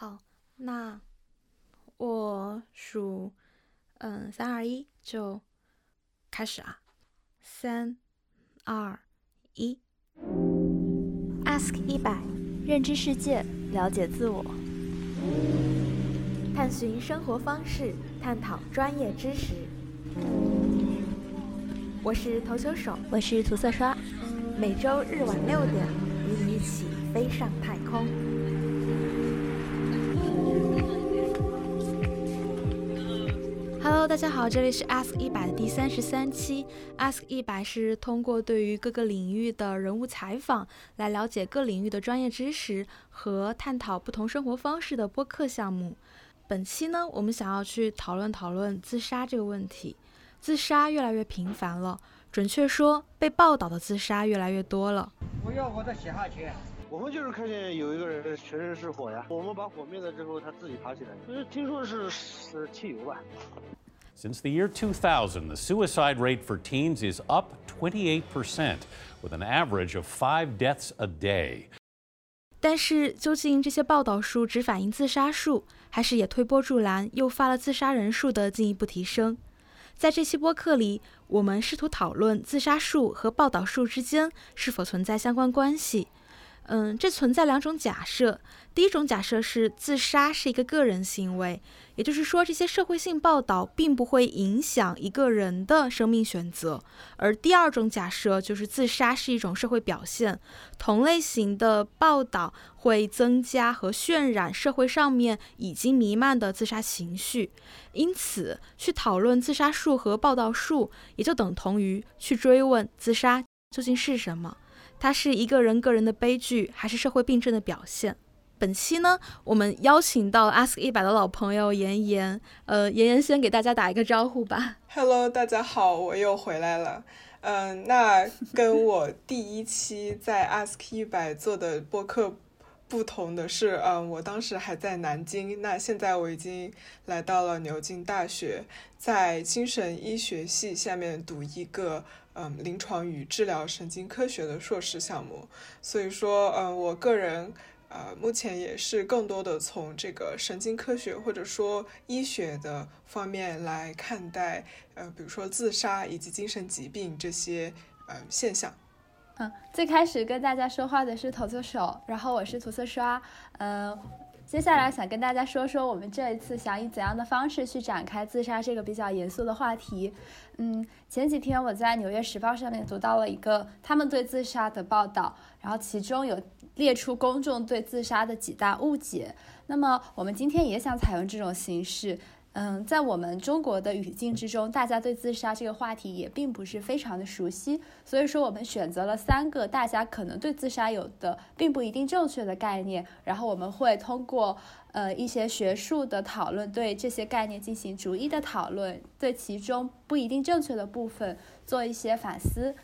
好，那我数，嗯，三二一就开始啊！三二一，Ask 一百，认知世界，了解自我，探寻生活方式，探讨专业知识。我是投球手，我是涂色刷，每周日晚六点，与你一起飞上太空。Hello，大家好，这里是 Ask 一百的第三十三期。Ask 一百是通过对于各个领域的人物采访，来了解各领域的专业知识和探讨不同生活方式的播客项目。本期呢，我们想要去讨论讨论自杀这个问题。自杀越来越频繁了，准确说，被报道的自杀越来越多了。我要，我的写下去。我们就是看见有一个人全身是火呀，我们把火灭了之后，他自己爬起来。就是听说是是汽油吧。Since the year 2000, the suicide rate for teens is up 28%, with an average of five deaths a day. 但是，究竟这些报道数只反映自杀数，还是也推波助澜，诱发了自杀人数的进一步提升？在这期播客里，我们试图讨论自杀数和报道数之间是否存在相关关系。嗯，这存在两种假设。第一种假设是自杀是一个个人行为，也就是说，这些社会性报道并不会影响一个人的生命选择。而第二种假设就是自杀是一种社会表现，同类型的报道会增加和渲染社会上面已经弥漫的自杀情绪。因此，去讨论自杀数和报道数，也就等同于去追问自杀究竟是什么。它是一个人个人的悲剧，还是社会病症的表现？本期呢，我们邀请到 Ask 一百的老朋友妍妍，呃，妍妍先给大家打一个招呼吧。Hello，大家好，我又回来了。嗯，那跟我第一期在 Ask 一百做的播客不同的是，嗯，我当时还在南京，那现在我已经来到了牛津大学，在精神医学系下面读一个。嗯，临床与治疗神经科学的硕士项目，所以说，嗯，我个人，呃，目前也是更多的从这个神经科学或者说医学的方面来看待，呃，比如说自杀以及精神疾病这些，呃，现象。嗯，最开始跟大家说话的是投球手，然后我是涂色刷，嗯。接下来想跟大家说说，我们这一次想以怎样的方式去展开自杀这个比较严肃的话题。嗯，前几天我在《纽约时报》上面读到了一个他们对自杀的报道，然后其中有列出公众对自杀的几大误解。那么我们今天也想采用这种形式。嗯，在我们中国的语境之中，大家对自杀这个话题也并不是非常的熟悉，所以说我们选择了三个大家可能对自杀有的并不一定正确的概念，然后我们会通过呃一些学术的讨论，对这些概念进行逐一的讨论，对其中不一定正确的部分做一些反思。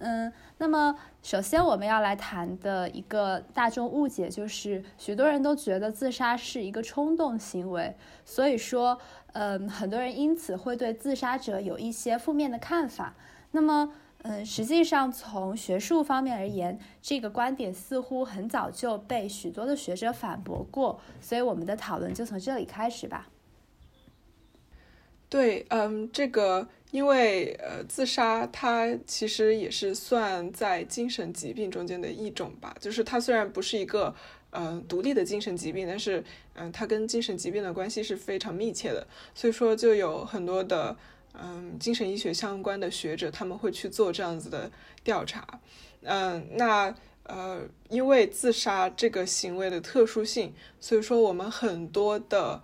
嗯，那么首先我们要来谈的一个大众误解就是，许多人都觉得自杀是一个冲动行为，所以说。嗯，很多人因此会对自杀者有一些负面的看法。那么，嗯，实际上从学术方面而言，这个观点似乎很早就被许多的学者反驳过。所以，我们的讨论就从这里开始吧。对，嗯，这个因为呃，自杀它其实也是算在精神疾病中间的一种吧，就是它虽然不是一个。嗯，独立的精神疾病，但是，嗯，它跟精神疾病的关系是非常密切的，所以说就有很多的，嗯，精神医学相关的学者，他们会去做这样子的调查，嗯，那，呃，因为自杀这个行为的特殊性，所以说我们很多的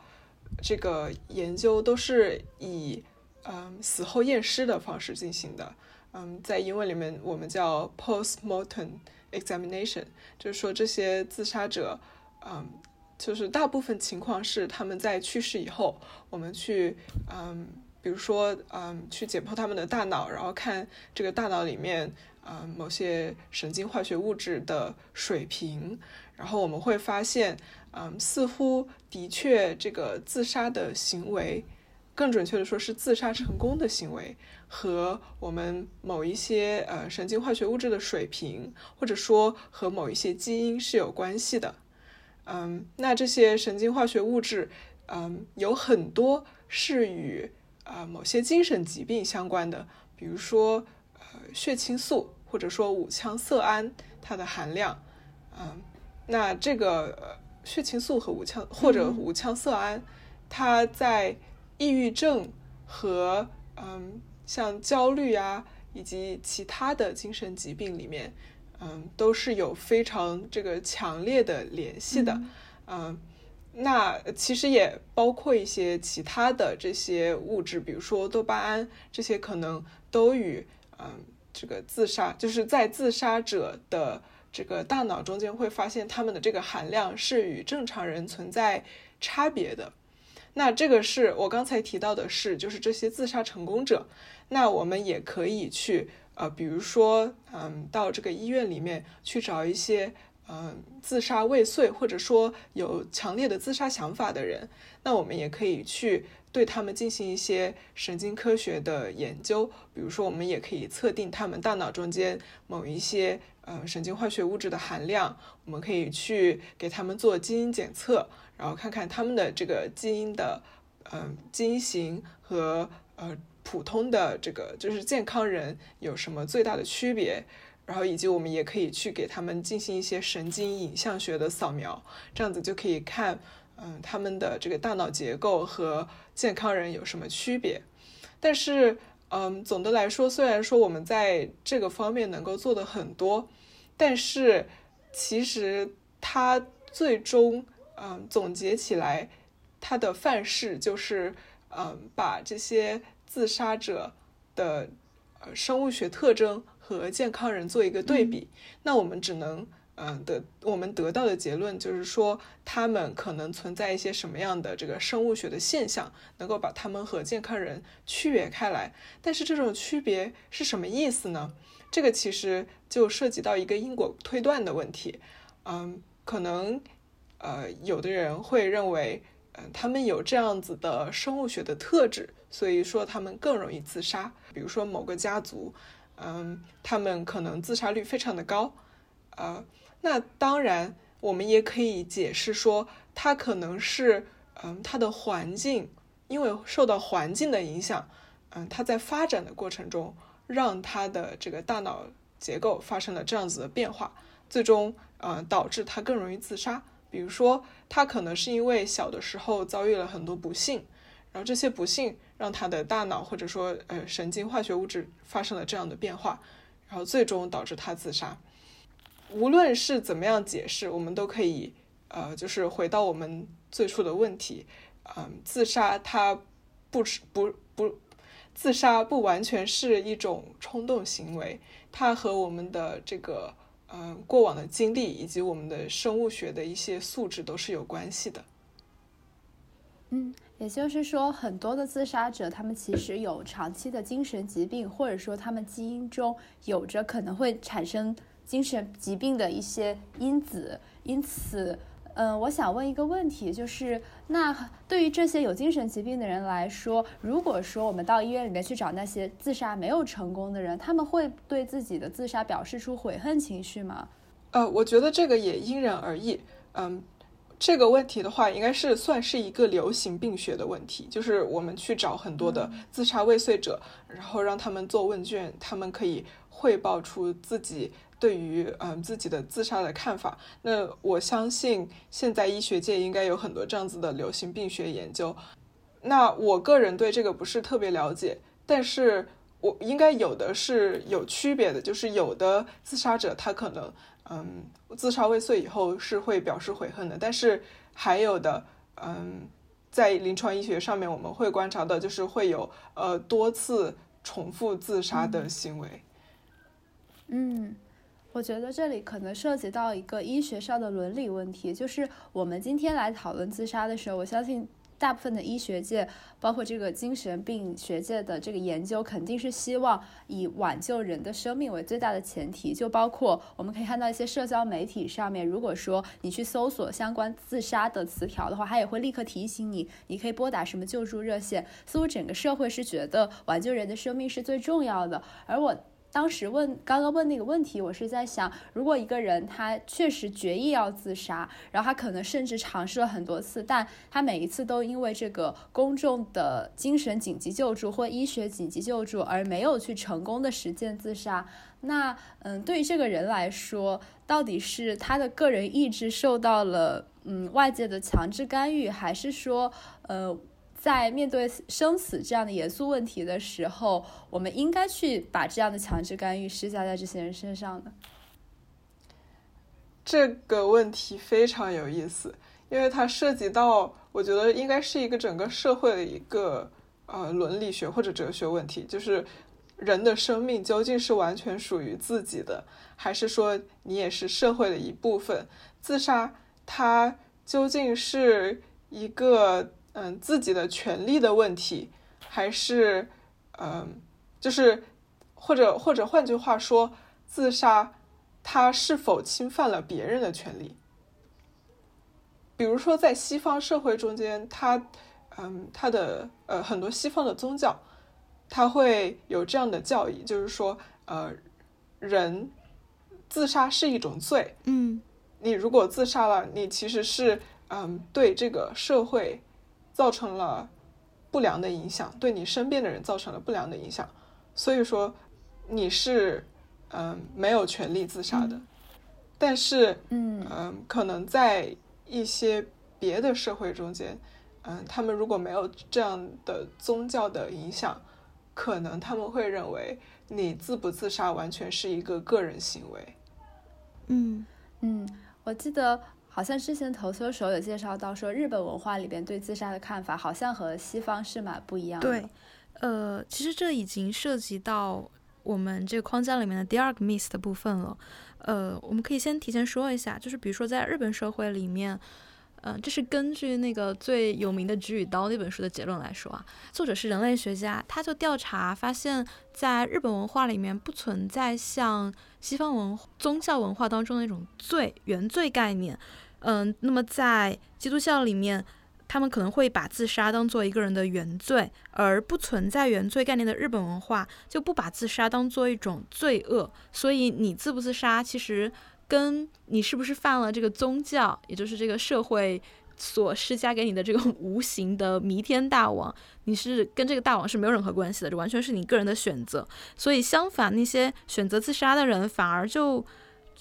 这个研究都是以，嗯，死后验尸的方式进行的，嗯，在英文里面我们叫 postmortem。examination 就是说这些自杀者，嗯，就是大部分情况是他们在去世以后，我们去，嗯，比如说，嗯，去解剖他们的大脑，然后看这个大脑里面，嗯，某些神经化学物质的水平，然后我们会发现，嗯，似乎的确这个自杀的行为，更准确的说是自杀成功的行为。和我们某一些呃神经化学物质的水平，或者说和某一些基因是有关系的，嗯，那这些神经化学物质，嗯，有很多是与呃某些精神疾病相关的，比如说呃血清素或者说五羟色胺它的含量，嗯，那这个血清素和五羟或者五羟色胺，它在抑郁症和嗯像焦虑啊以及其他的精神疾病里面。嗯，都是有非常这个强烈的联系的，嗯，那其实也包括一些其他的这些物质，比如说多巴胺，这些可能都与嗯这个自杀，就是在自杀者的这个大脑中间会发现他们的这个含量是与正常人存在差别的。那这个是我刚才提到的是，就是这些自杀成功者，那我们也可以去。呃，比如说，嗯，到这个医院里面去找一些，嗯，自杀未遂或者说有强烈的自杀想法的人，那我们也可以去对他们进行一些神经科学的研究。比如说，我们也可以测定他们大脑中间某一些，呃，神经化学物质的含量。我们可以去给他们做基因检测，然后看看他们的这个基因的，嗯，基因型和，呃。普通的这个就是健康人有什么最大的区别？然后以及我们也可以去给他们进行一些神经影像学的扫描，这样子就可以看，嗯，他们的这个大脑结构和健康人有什么区别。但是，嗯，总的来说，虽然说我们在这个方面能够做的很多，但是其实它最终，嗯，总结起来，它的范式就是，嗯，把这些。自杀者的呃生物学特征和健康人做一个对比，那我们只能嗯得我们得到的结论就是说，他们可能存在一些什么样的这个生物学的现象，能够把他们和健康人区别开来。但是这种区别是什么意思呢？这个其实就涉及到一个因果推断的问题。嗯，可能呃有的人会认为，嗯，他们有这样子的生物学的特质。所以说他们更容易自杀，比如说某个家族，嗯，他们可能自杀率非常的高，呃，那当然我们也可以解释说，他可能是，嗯，他的环境，因为受到环境的影响，嗯，他在发展的过程中，让他的这个大脑结构发生了这样子的变化，最终，呃，导致他更容易自杀。比如说，他可能是因为小的时候遭遇了很多不幸，然后这些不幸。让他的大脑或者说呃神经化学物质发生了这样的变化，然后最终导致他自杀。无论是怎么样解释，我们都可以呃就是回到我们最初的问题，嗯，自杀它不是不不自杀不完全是一种冲动行为，它和我们的这个嗯过往的经历以及我们的生物学的一些素质都是有关系的。嗯。也就是说，很多的自杀者，他们其实有长期的精神疾病，或者说他们基因中有着可能会产生精神疾病的一些因子。因此，嗯，我想问一个问题，就是那对于这些有精神疾病的人来说，如果说我们到医院里面去找那些自杀没有成功的人，他们会对自己的自杀表示出悔恨情绪吗？呃，我觉得这个也因人而异。嗯。这个问题的话，应该是算是一个流行病学的问题，就是我们去找很多的自杀未遂者，然后让他们做问卷，他们可以汇报出自己对于嗯自己的自杀的看法。那我相信现在医学界应该有很多这样子的流行病学研究。那我个人对这个不是特别了解，但是我应该有的是有区别的，就是有的自杀者他可能。嗯，自杀未遂以后是会表示悔恨的，但是还有的，嗯，在临床医学上面我们会观察到，就是会有呃多次重复自杀的行为。嗯，我觉得这里可能涉及到一个医学上的伦理问题，就是我们今天来讨论自杀的时候，我相信。大部分的医学界，包括这个精神病学界的这个研究，肯定是希望以挽救人的生命为最大的前提。就包括我们可以看到一些社交媒体上面，如果说你去搜索相关自杀的词条的话，它也会立刻提醒你，你可以拨打什么救助热线。似乎整个社会是觉得挽救人的生命是最重要的。而我当时问刚刚问那个问题，我是在想，如果一个人他确实决意要自杀，然后他可能甚至尝试了很多次，但他每一次都因为这个公众的精神紧急救助或医学紧急救助而没有去成功的实践自杀。那嗯，对于这个人来说，到底是他的个人意志受到了嗯外界的强制干预，还是说呃？在面对生死这样的严肃问题的时候，我们应该去把这样的强制干预施加在这些人身上呢。这个问题非常有意思，因为它涉及到，我觉得应该是一个整个社会的一个呃伦理学或者哲学问题，就是人的生命究竟是完全属于自己的，还是说你也是社会的一部分？自杀它究竟是一个？嗯，自己的权利的问题，还是嗯，就是或者或者换句话说，自杀他是否侵犯了别人的权利？比如说，在西方社会中间，他嗯，他的呃很多西方的宗教，他会有这样的教义，就是说呃，人自杀是一种罪。嗯，你如果自杀了，你其实是嗯对这个社会。造成了不良的影响，对你身边的人造成了不良的影响，所以说你是嗯没有权利自杀的。但是嗯嗯，可能在一些别的社会中间，嗯，他们如果没有这样的宗教的影响，可能他们会认为你自不自杀完全是一个个人行为。嗯嗯，我记得。好像之前投球手有介绍到说，日本文化里边对自杀的看法好像和西方是蛮不一样的。对，呃，其实这已经涉及到我们这个框架里面的第二个 miss 的部分了。呃，我们可以先提前说一下，就是比如说在日本社会里面。嗯，这是根据那个最有名的《菊与刀》那本书的结论来说啊。作者是人类学家，他就调查发现，在日本文化里面不存在像西方文宗教文化当中的那种罪原罪概念。嗯，那么在基督教里面，他们可能会把自杀当做一个人的原罪，而不存在原罪概念的日本文化就不把自杀当做一种罪恶。所以你自不自杀，其实。跟你是不是犯了这个宗教，也就是这个社会所施加给你的这个 无形的弥天大王，你是跟这个大王是没有任何关系的，这完全是你个人的选择。所以相反，那些选择自杀的人，反而就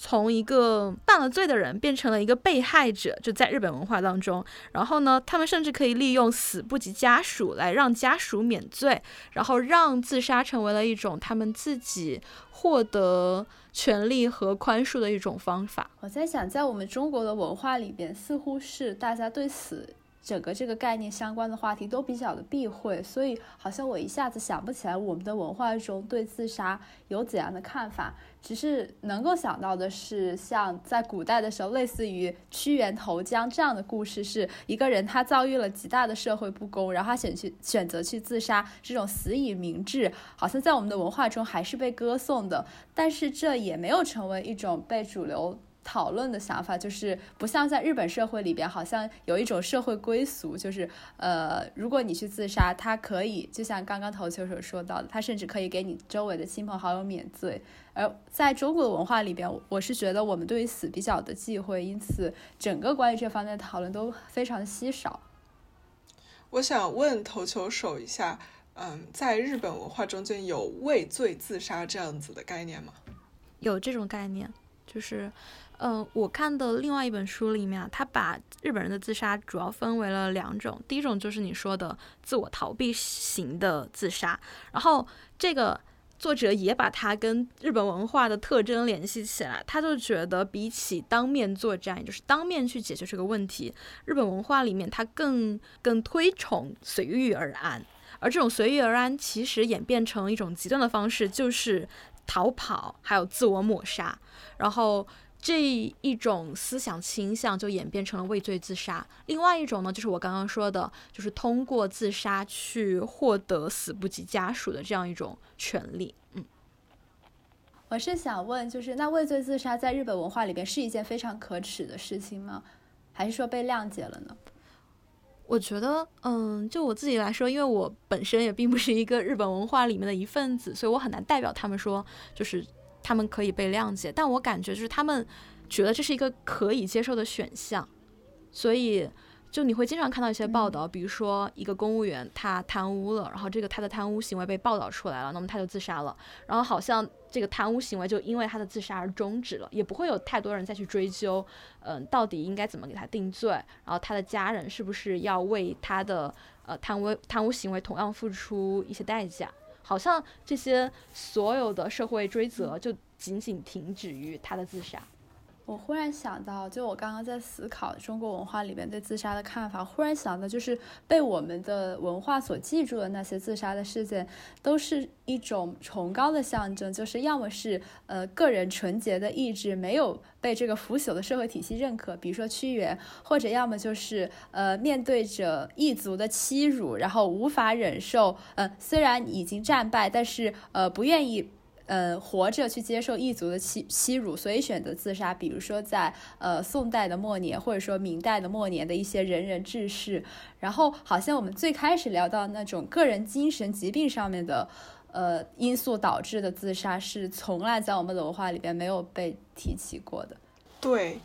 从一个犯了罪的人变成了一个被害者，就在日本文化当中。然后呢，他们甚至可以利用死不及家属来让家属免罪，然后让自杀成为了一种他们自己获得。权利和宽恕的一种方法。我在想，在我们中国的文化里边，似乎是大家对死。整个这个概念相关的话题都比较的避讳，所以好像我一下子想不起来我们的文化中对自杀有怎样的看法。只是能够想到的是，像在古代的时候，类似于屈原投江这样的故事，是一个人他遭遇了极大的社会不公，然后他选去选择去自杀，这种死以明志，好像在我们的文化中还是被歌颂的。但是这也没有成为一种被主流。讨论的想法就是不像在日本社会里边，好像有一种社会归俗，就是呃，如果你去自杀，他可以就像刚刚投球手说到的，他甚至可以给你周围的亲朋好友免罪。而在中国的文化里边，我是觉得我们对于死比较的忌讳，因此整个关于这方面的讨论都非常的稀少。我想问投球手一下，嗯，在日本文化中间有畏罪自杀这样子的概念吗？有这种概念，就是。嗯，我看的另外一本书里面啊，他把日本人的自杀主要分为了两种。第一种就是你说的自我逃避型的自杀，然后这个作者也把它跟日本文化的特征联系起来，他就觉得比起当面作战，也就是当面去解决这个问题，日本文化里面他更更推崇随遇而安，而这种随遇而安其实演变成一种极端的方式，就是逃跑，还有自我抹杀，然后。这一种思想倾向就演变成了畏罪自杀。另外一种呢，就是我刚刚说的，就是通过自杀去获得死不及家属的这样一种权利。嗯，我是想问，就是那畏罪自杀在日本文化里边是一件非常可耻的事情吗？还是说被谅解了呢？我觉得，嗯，就我自己来说，因为我本身也并不是一个日本文化里面的一份子，所以我很难代表他们说，就是他们可以被谅解。但我感觉就是他们觉得这是一个可以接受的选项，所以。就你会经常看到一些报道，比如说一个公务员他贪污了，然后这个他的贪污行为被报道出来了，那么他就自杀了，然后好像这个贪污行为就因为他的自杀而终止了，也不会有太多人再去追究，嗯，到底应该怎么给他定罪，然后他的家人是不是要为他的呃贪污贪污行为同样付出一些代价？好像这些所有的社会追责就仅仅停止于他的自杀。我忽然想到，就我刚刚在思考中国文化里面对自杀的看法，忽然想到，就是被我们的文化所记住的那些自杀的事件，都是一种崇高的象征，就是要么是呃个人纯洁的意志没有被这个腐朽的社会体系认可，比如说屈原，或者要么就是呃面对着异族的欺辱，然后无法忍受，呃虽然已经战败，但是呃不愿意。呃，活着去接受异族的欺欺辱，所以选择自杀。比如说在呃宋代的末年，或者说明代的末年的一些仁人志士。然后，好像我们最开始聊到那种个人精神疾病上面的呃因素导致的自杀，是从来在我们的文化里边没有被提起过的。对，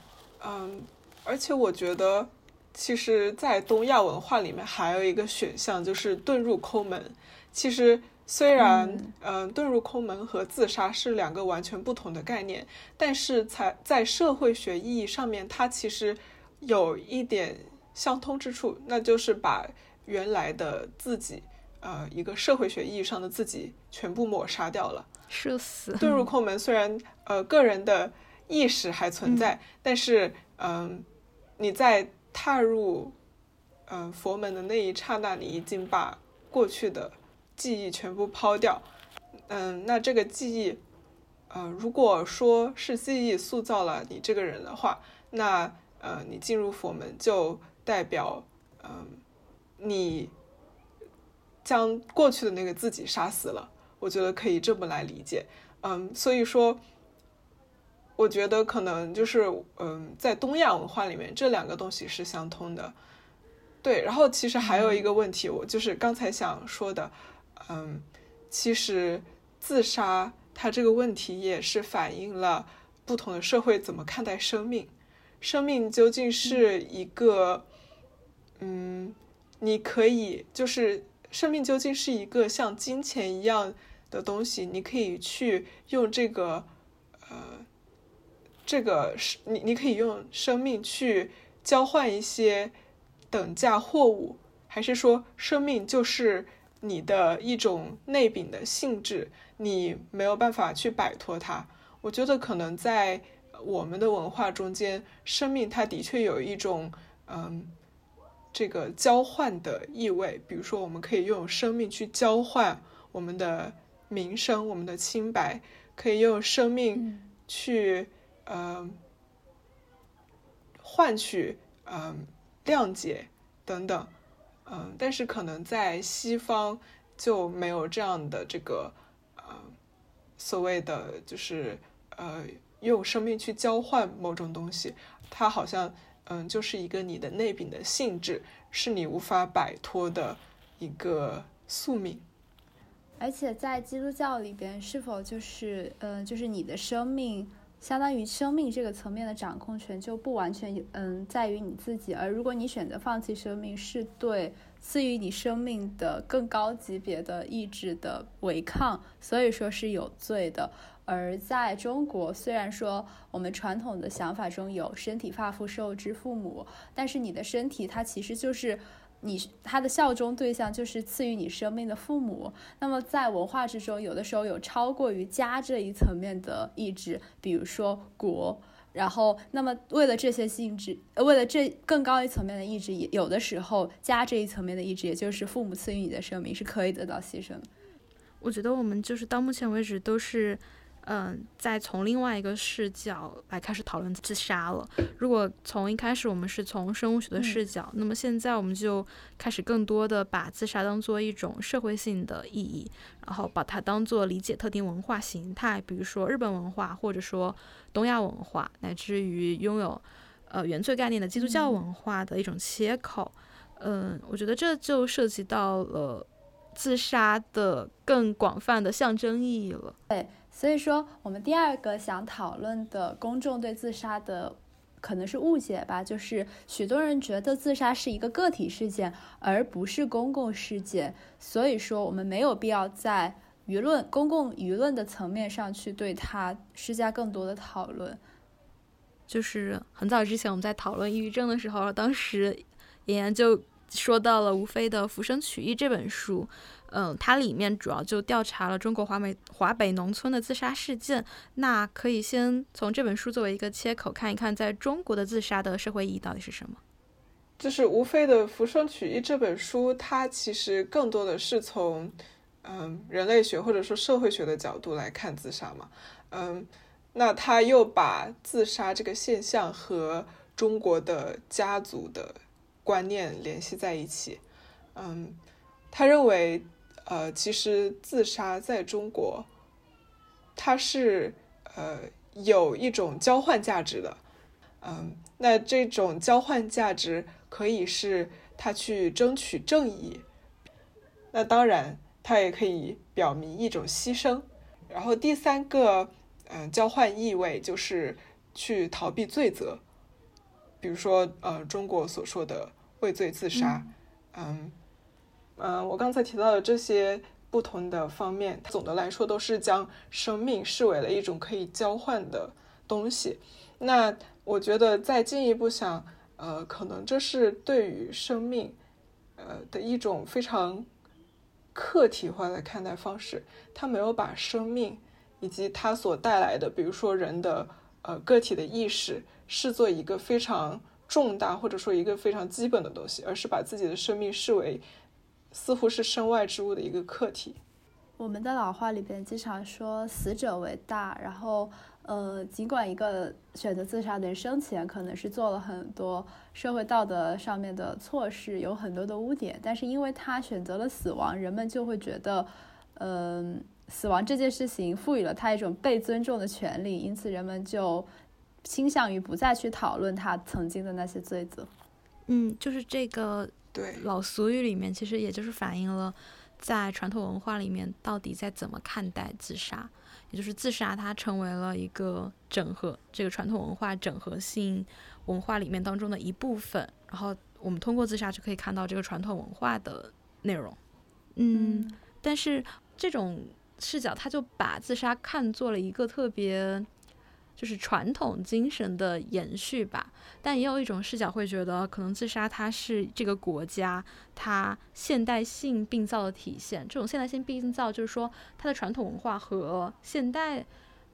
嗯，而且我觉得，其实，在东亚文化里面还有一个选项，就是遁入空门。其实。虽然，嗯，遁入空门和自杀是两个完全不同的概念，但是才在社会学意义上面，它其实有一点相通之处，那就是把原来的自己，呃，一个社会学意义上的自己全部抹杀掉了，社死。遁入空门虽然，呃，个人的意识还存在，但是，嗯，你在踏入，嗯，佛门的那一刹那，你已经把过去的。记忆全部抛掉，嗯，那这个记忆，呃，如果说是记忆塑造了你这个人的话，那呃，你进入佛门就代表，嗯，你将过去的那个自己杀死了。我觉得可以这么来理解，嗯，所以说，我觉得可能就是，嗯，在东亚文化里面，这两个东西是相通的。对，然后其实还有一个问题，我就是刚才想说的。嗯，其实自杀它这个问题也是反映了不同的社会怎么看待生命。生命究竟是一个，嗯，你可以就是生命究竟是一个像金钱一样的东西，你可以去用这个，呃，这个是你你可以用生命去交换一些等价货物，还是说生命就是？你的一种内禀的性质，你没有办法去摆脱它。我觉得可能在我们的文化中间，生命它的确有一种嗯，这个交换的意味。比如说，我们可以用生命去交换我们的名声、我们的清白，可以用生命去呃换取嗯谅解等等。嗯，但是可能在西方就没有这样的这个呃所谓的就是呃用生命去交换某种东西，它好像嗯就是一个你的内禀的性质，是你无法摆脱的一个宿命。而且在基督教里边，是否就是嗯就是你的生命？相当于生命这个层面的掌控权就不完全嗯在于你自己，而如果你选择放弃生命，是对赐予你生命的更高级别的意志的违抗，所以说是有罪的。而在中国，虽然说我们传统的想法中有身体发肤受之父母，但是你的身体它其实就是。你他的效忠对象就是赐予你生命的父母。那么在文化之中，有的时候有超过于家这一层面的意志，比如说国。然后，那么为了这些性质，为了这更高一层面的意志，也有的时候家这一层面的意志，也就是父母赐予你的生命是可以得到牺牲的。我觉得我们就是到目前为止都是。嗯，再从另外一个视角来开始讨论自杀了。如果从一开始我们是从生物学的视角，那么现在我们就开始更多的把自杀当做一种社会性的意义，然后把它当做理解特定文化形态，比如说日本文化，或者说东亚文化，乃至于拥有呃原罪概念的基督教文化的一种切口。嗯，我觉得这就涉及到了自杀的更广泛的象征意义了。对，所以说我们第二个想讨论的公众对自杀的可能是误解吧，就是许多人觉得自杀是一个个体事件，而不是公共事件。所以说，我们没有必要在舆论、公共舆论的层面上去对它施加更多的讨论。就是很早之前我们在讨论抑郁症的时候，当时妍妍就说到了吴飞的《浮生取义》这本书，嗯，它里面主要就调查了中国华美华北农村的自杀事件。那可以先从这本书作为一个切口，看一看在中国的自杀的社会意义到底是什么。就是吴飞的《浮生取义》这本书，它其实更多的是从嗯人类学或者说社会学的角度来看自杀嘛，嗯。那他又把自杀这个现象和中国的家族的观念联系在一起，嗯，他认为，呃，其实自杀在中国，它是呃有一种交换价值的，嗯，那这种交换价值可以是他去争取正义，那当然，他也可以表明一种牺牲，然后第三个。嗯，交换意味就是去逃避罪责，比如说，呃，中国所说的畏罪自杀。嗯嗯，我刚才提到的这些不同的方面，总的来说都是将生命视为了一种可以交换的东西。那我觉得再进一步想，呃，可能这是对于生命，呃的一种非常客体化的看待方式。他没有把生命。以及它所带来的，比如说人的呃个体的意识，视作一个非常重大或者说一个非常基本的东西，而是把自己的生命视为似乎是身外之物的一个客体。我们的老话里边经常说“死者为大”，然后呃，尽管一个选择自杀的人生前可能是做了很多社会道德上面的错事，有很多的污点，但是因为他选择了死亡，人们就会觉得，嗯。死亡这件事情赋予了他一种被尊重的权利，因此人们就倾向于不再去讨论他曾经的那些罪责。嗯，就是这个对老俗语里面，其实也就是反映了在传统文化里面到底在怎么看待自杀，也就是自杀它成为了一个整合这个传统文化整合性文化里面当中的一部分。然后我们通过自杀就可以看到这个传统文化的内容。嗯，但是这种。视角，他就把自杀看作了一个特别，就是传统精神的延续吧。但也有一种视角会觉得，可能自杀它是这个国家它现代性病灶的体现。这种现代性病灶就是说，它的传统文化和现代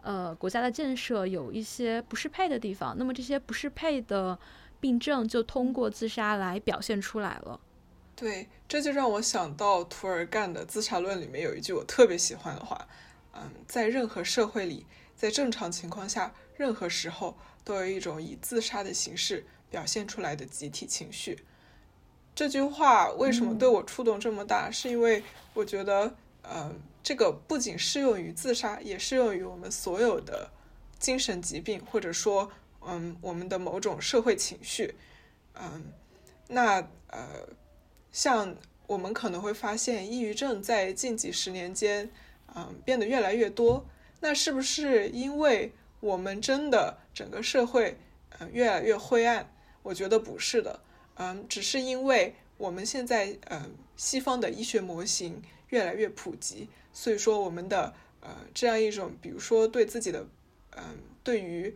呃国家的建设有一些不适配的地方。那么这些不适配的病症就通过自杀来表现出来了。对，这就让我想到涂尔干的《自杀论》里面有一句我特别喜欢的话，嗯，在任何社会里，在正常情况下，任何时候都有一种以自杀的形式表现出来的集体情绪。这句话为什么对我触动这么大？是因为我觉得，嗯，这个不仅适用于自杀，也适用于我们所有的精神疾病，或者说，嗯，我们的某种社会情绪。嗯，那呃。像我们可能会发现，抑郁症在近几十年间，嗯，变得越来越多。那是不是因为我们真的整个社会，嗯，越来越灰暗？我觉得不是的，嗯，只是因为我们现在，嗯，西方的医学模型越来越普及，所以说我们的，呃，这样一种，比如说对自己的，嗯，对于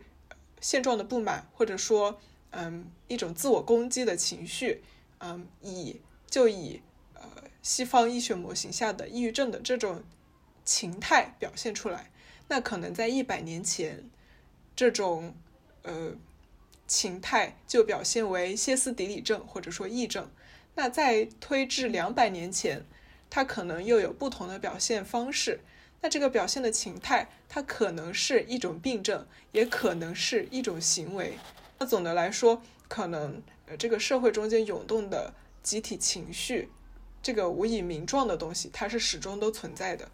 现状的不满，或者说，嗯，一种自我攻击的情绪，嗯，以就以呃西方医学模型下的抑郁症的这种情态表现出来，那可能在一百年前，这种呃情态就表现为歇斯底里症或者说癔症。那在推至两百年前，它可能又有不同的表现方式。那这个表现的情态，它可能是一种病症，也可能是一种行为。那总的来说，可能呃这个社会中间涌动的。集体情绪，这个无以名状的东西，它是始终都存在的。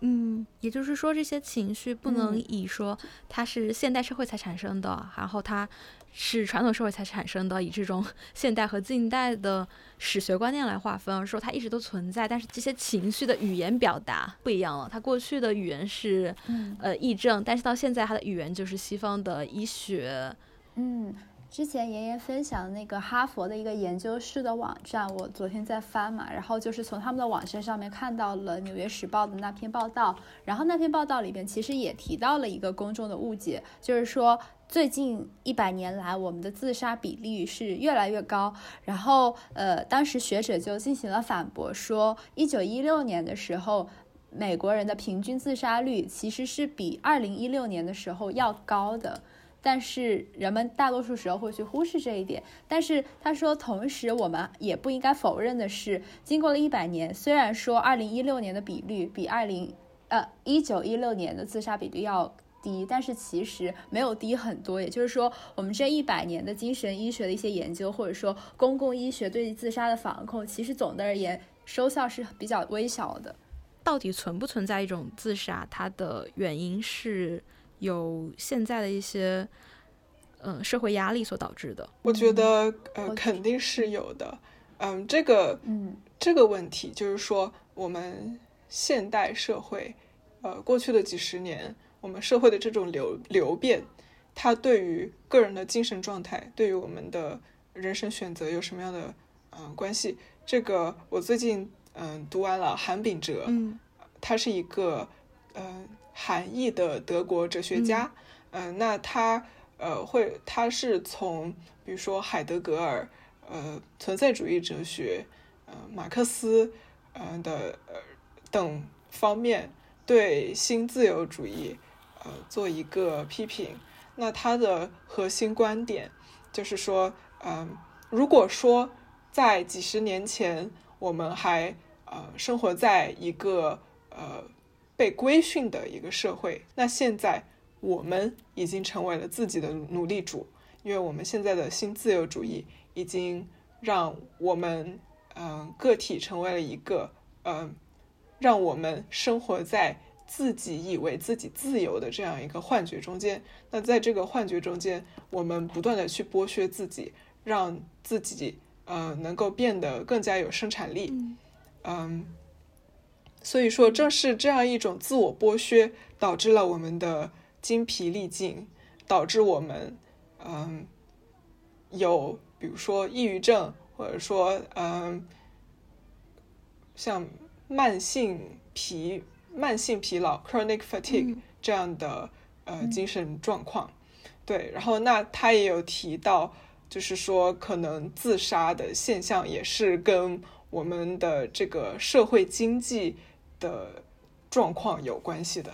嗯，也就是说，这些情绪不能以说它是现代社会才产生的，然后它是传统社会才产生的，以这种 现代和近代的史学观念来划分，而说它一直都存在。但是这些情绪的语言表达不一样了，它过去的语言是呃议政，但是到现在它的语言就是西方的医学。嗯。之前妍妍分享那个哈佛的一个研究室的网站，我昨天在翻嘛，然后就是从他们的网站上面看到了《纽约时报》的那篇报道，然后那篇报道里边其实也提到了一个公众的误解，就是说最近一百年来我们的自杀比例是越来越高，然后呃，当时学者就进行了反驳，说一九一六年的时候，美国人的平均自杀率其实是比二零一六年的时候要高的。但是人们大多数时候会去忽视这一点。但是他说，同时我们也不应该否认的是，经过了一百年，虽然说二零一六年的比率比二零呃一九一六年的自杀比率要低，但是其实没有低很多。也就是说，我们这一百年的精神医学的一些研究，或者说公共医学对于自杀的防控，其实总的而言收效是比较微小的。到底存不存在一种自杀？它的原因是？有现在的一些，嗯，社会压力所导致的。我觉得，呃，肯定是有的。嗯，这个，嗯，这个问题就是说，我们现代社会，呃，过去的几十年，我们社会的这种流流变，它对于个人的精神状态，对于我们的人生选择有什么样的，嗯，关系？这个，我最近，嗯，读完了韩炳哲，嗯，他是一个，嗯。韩裔的德国哲学家，嗯，那他呃会，他是从比如说海德格尔，呃，存在主义哲学，呃，马克思，呃的呃等方面对新自由主义，呃做一个批评。那他的核心观点就是说，嗯，如果说在几十年前我们还呃生活在一个呃。被规训的一个社会，那现在我们已经成为了自己的奴隶主，因为我们现在的新自由主义已经让我们，嗯，个体成为了一个，嗯，让我们生活在自己以为自己自由的这样一个幻觉中间。那在这个幻觉中间，我们不断的去剥削自己，让自己，呃，能够变得更加有生产力，嗯。所以说，正是这样一种自我剥削，导致了我们的精疲力尽，导致我们，嗯，有比如说抑郁症，或者说，嗯，像慢性疲、慢性疲劳 （chronic fatigue） 这样的呃精神状况。对，然后那他也有提到，就是说，可能自杀的现象也是跟我们的这个社会经济。的状况有关系的。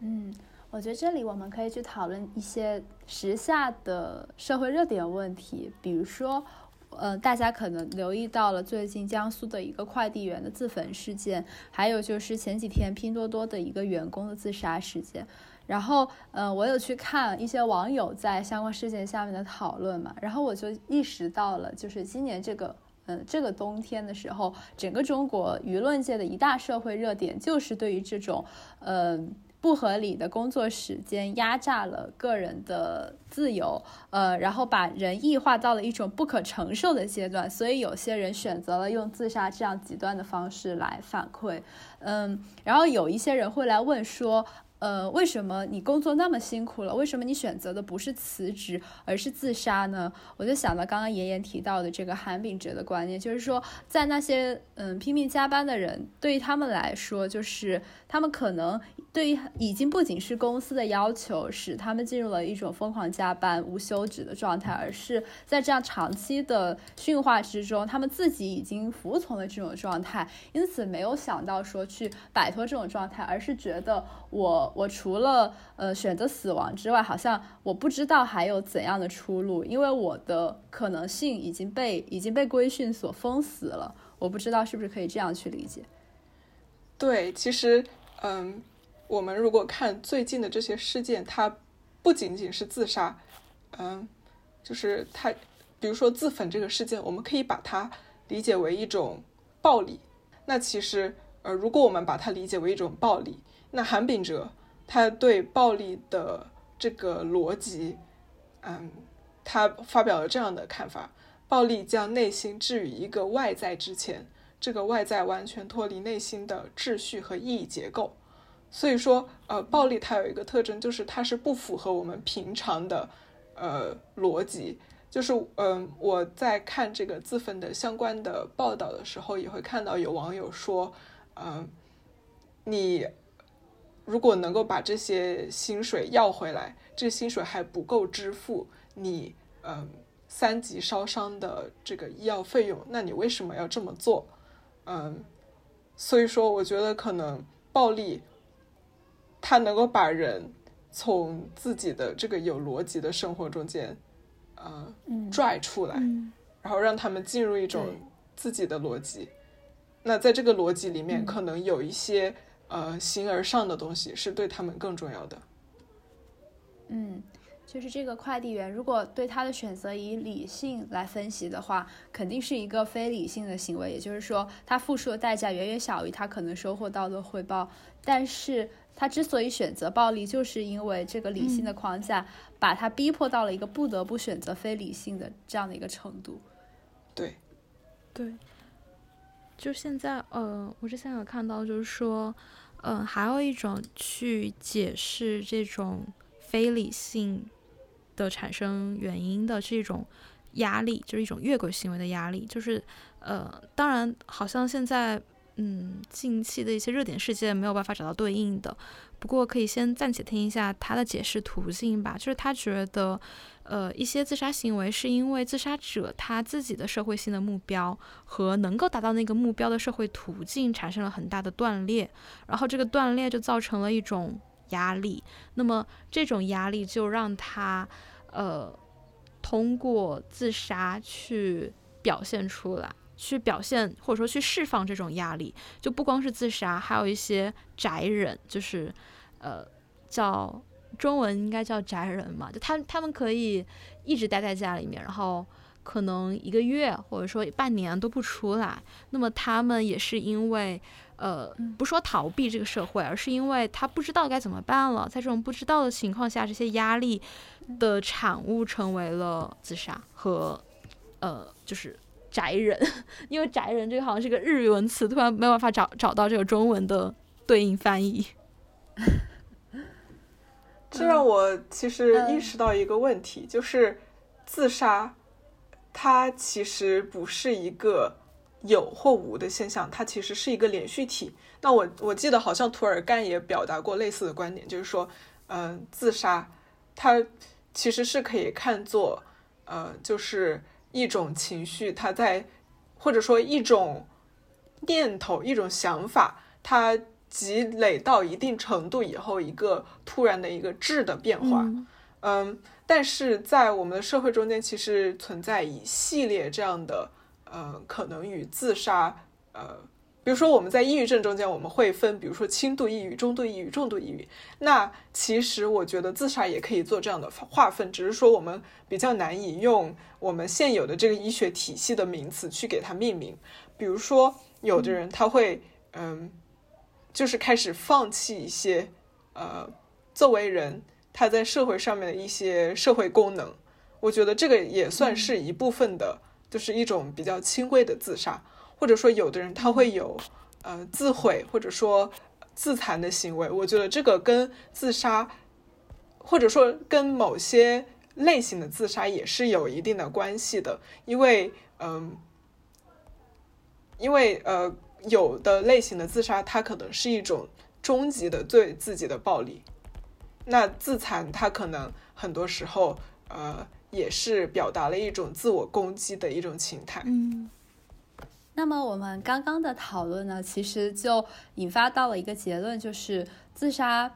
嗯，我觉得这里我们可以去讨论一些时下的社会热点问题，比如说，呃，大家可能留意到了最近江苏的一个快递员的自焚事件，还有就是前几天拼多多的一个员工的自杀事件。然后，呃，我有去看一些网友在相关事件下面的讨论嘛，然后我就意识到了，就是今年这个。嗯，这个冬天的时候，整个中国舆论界的一大社会热点就是对于这种，嗯，不合理的工作时间压榨了个人的自由，呃，然后把人异化到了一种不可承受的阶段，所以有些人选择了用自杀这样极端的方式来反馈，嗯，然后有一些人会来问说。呃，为什么你工作那么辛苦了？为什么你选择的不是辞职，而是自杀呢？我就想到刚刚妍妍提到的这个韩炳哲的观念，就是说，在那些嗯拼命加班的人，对于他们来说，就是他们可能对于已经不仅是公司的要求使他们进入了一种疯狂加班无休止的状态，而是在这样长期的驯化之中，他们自己已经服从了这种状态，因此没有想到说去摆脱这种状态，而是觉得我。我除了呃选择死亡之外，好像我不知道还有怎样的出路，因为我的可能性已经被已经被规训所封死了。我不知道是不是可以这样去理解？对，其实嗯，我们如果看最近的这些事件，它不仅仅是自杀，嗯，就是他，比如说自焚这个事件，我们可以把它理解为一种暴力。那其实呃，如果我们把它理解为一种暴力，那韩炳哲他对暴力的这个逻辑，嗯，他发表了这样的看法：暴力将内心置于一个外在之前，这个外在完全脱离内心的秩序和意义结构。所以说，呃，暴力它有一个特征，就是它是不符合我们平常的，呃，逻辑。就是，嗯，我在看这个自焚的相关的报道的时候，也会看到有网友说，嗯，你如果能够把这些薪水要回来，这薪水还不够支付你，嗯，三级烧伤的这个医药费用，那你为什么要这么做？嗯，所以说，我觉得可能暴力。他能够把人从自己的这个有逻辑的生活中间，呃，拽出来，然后让他们进入一种自己的逻辑。那在这个逻辑里面，可能有一些呃形而上的东西是对他们更重要的。嗯。就是这个快递员，如果对他的选择以理性来分析的话，肯定是一个非理性的行为。也就是说，他付出的代价远远小于他可能收获到的回报。但是他之所以选择暴力，就是因为这个理性的框架把他逼迫到了一个不得不选择非理性的这样的一个程度。对，对。就现在，呃，我之前有看到，就是说，嗯，还有一种去解释这种非理性。的产生原因的是一种压力，就是一种越轨行为的压力。就是，呃，当然，好像现在，嗯，近期的一些热点事件没有办法找到对应的。不过，可以先暂且听一下他的解释途径吧。就是他觉得，呃，一些自杀行为是因为自杀者他自己的社会性的目标和能够达到那个目标的社会途径产生了很大的断裂，然后这个断裂就造成了一种压力。那么，这种压力就让他。呃，通过自杀去表现出来，去表现或者说去释放这种压力，就不光是自杀，还有一些宅人，就是呃叫中文应该叫宅人嘛，就他他们可以一直待在家里面，然后可能一个月或者说半年都不出来，那么他们也是因为。呃，不说逃避这个社会，而是因为他不知道该怎么办了。在这种不知道的情况下，这些压力的产物成为了自杀和呃，就是宅人。因为宅人这个好像是个日语文词，突然没有办法找找到这个中文的对应翻译。这让我其实意识到一个问题，就是自杀，它其实不是一个。有或无的现象，它其实是一个连续体。那我我记得好像涂尔干也表达过类似的观点，就是说，嗯，自杀它其实是可以看作，呃，就是一种情绪，它在或者说一种念头、一种想法，它积累到一定程度以后，一个突然的一个质的变化。嗯，但是在我们的社会中间，其实存在一系列这样的。呃，可能与自杀，呃，比如说我们在抑郁症中间，我们会分，比如说轻度抑郁、中度抑郁、重度抑郁。那其实我觉得自杀也可以做这样的划分，只是说我们比较难以用我们现有的这个医学体系的名词去给它命名。比如说，有的人他会，嗯，就是开始放弃一些，呃，作为人他在社会上面的一些社会功能。我觉得这个也算是一部分的。就是一种比较轻微的自杀，或者说有的人他会有呃自毁或者说自残的行为。我觉得这个跟自杀，或者说跟某些类型的自杀也是有一定的关系的。因为嗯，因为呃有的类型的自杀，它可能是一种终极的对自己的暴力。那自残，它可能很多时候呃。也是表达了一种自我攻击的一种情态。嗯，那么我们刚刚的讨论呢，其实就引发到了一个结论，就是自杀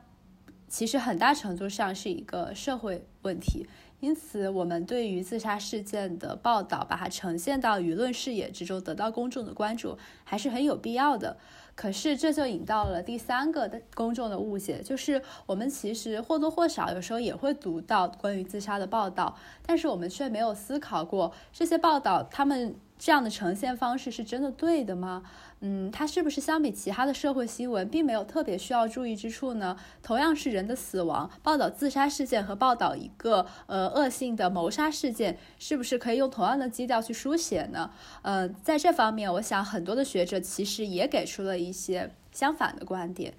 其实很大程度上是一个社会问题。因此，我们对于自杀事件的报道，把它呈现到舆论视野之中，得到公众的关注，还是很有必要的。可是这就引到了第三个的公众的误解，就是我们其实或多或少有时候也会读到关于自杀的报道，但是我们却没有思考过这些报道，他们这样的呈现方式是真的对的吗？嗯，它是不是相比其他的社会新闻，并没有特别需要注意之处呢？同样是人的死亡，报道自杀事件和报道一个呃恶性的谋杀事件，是不是可以用同样的基调去书写呢？呃，在这方面，我想很多的学者其实也给出了一些相反的观点。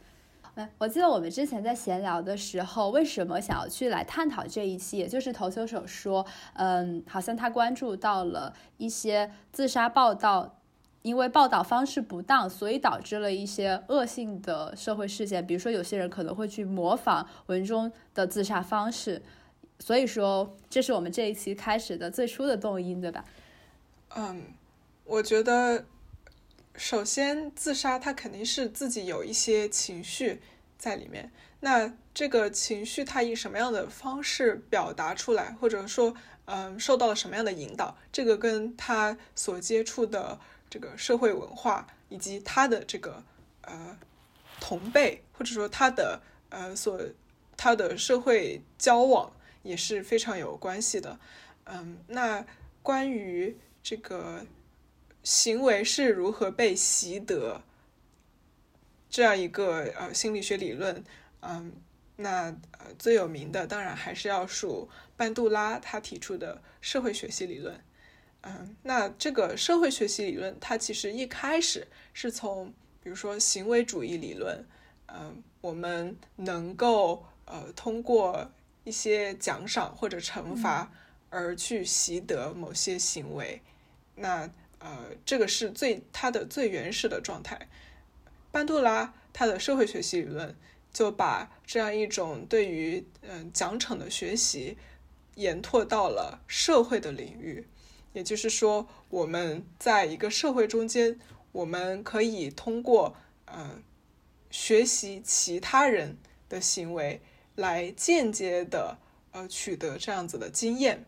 哎，我记得我们之前在闲聊的时候，为什么想要去来探讨这一期？也就是投球手说，嗯，好像他关注到了一些自杀报道。因为报道方式不当，所以导致了一些恶性的社会事件。比如说，有些人可能会去模仿文中的自杀方式。所以说，这是我们这一期开始的最初的动因，对吧？嗯，我觉得，首先自杀，他肯定是自己有一些情绪在里面。那这个情绪，他以什么样的方式表达出来，或者说，嗯，受到了什么样的引导，这个跟他所接触的。这个社会文化以及他的这个呃同辈，或者说他的呃所他的社会交往也是非常有关系的。嗯，那关于这个行为是如何被习得这样一个呃心理学理论，嗯，那呃最有名的当然还是要数班杜拉他提出的社会学习理论。嗯，那这个社会学习理论，它其实一开始是从，比如说行为主义理论，嗯，我们能够呃通过一些奖赏或者惩罚而去习得某些行为，那呃这个是最它的最原始的状态。班杜拉他的社会学习理论就把这样一种对于嗯奖惩的学习延拓到了社会的领域。也就是说，我们在一个社会中间，我们可以通过呃学习其他人的行为，来间接的呃取得这样子的经验。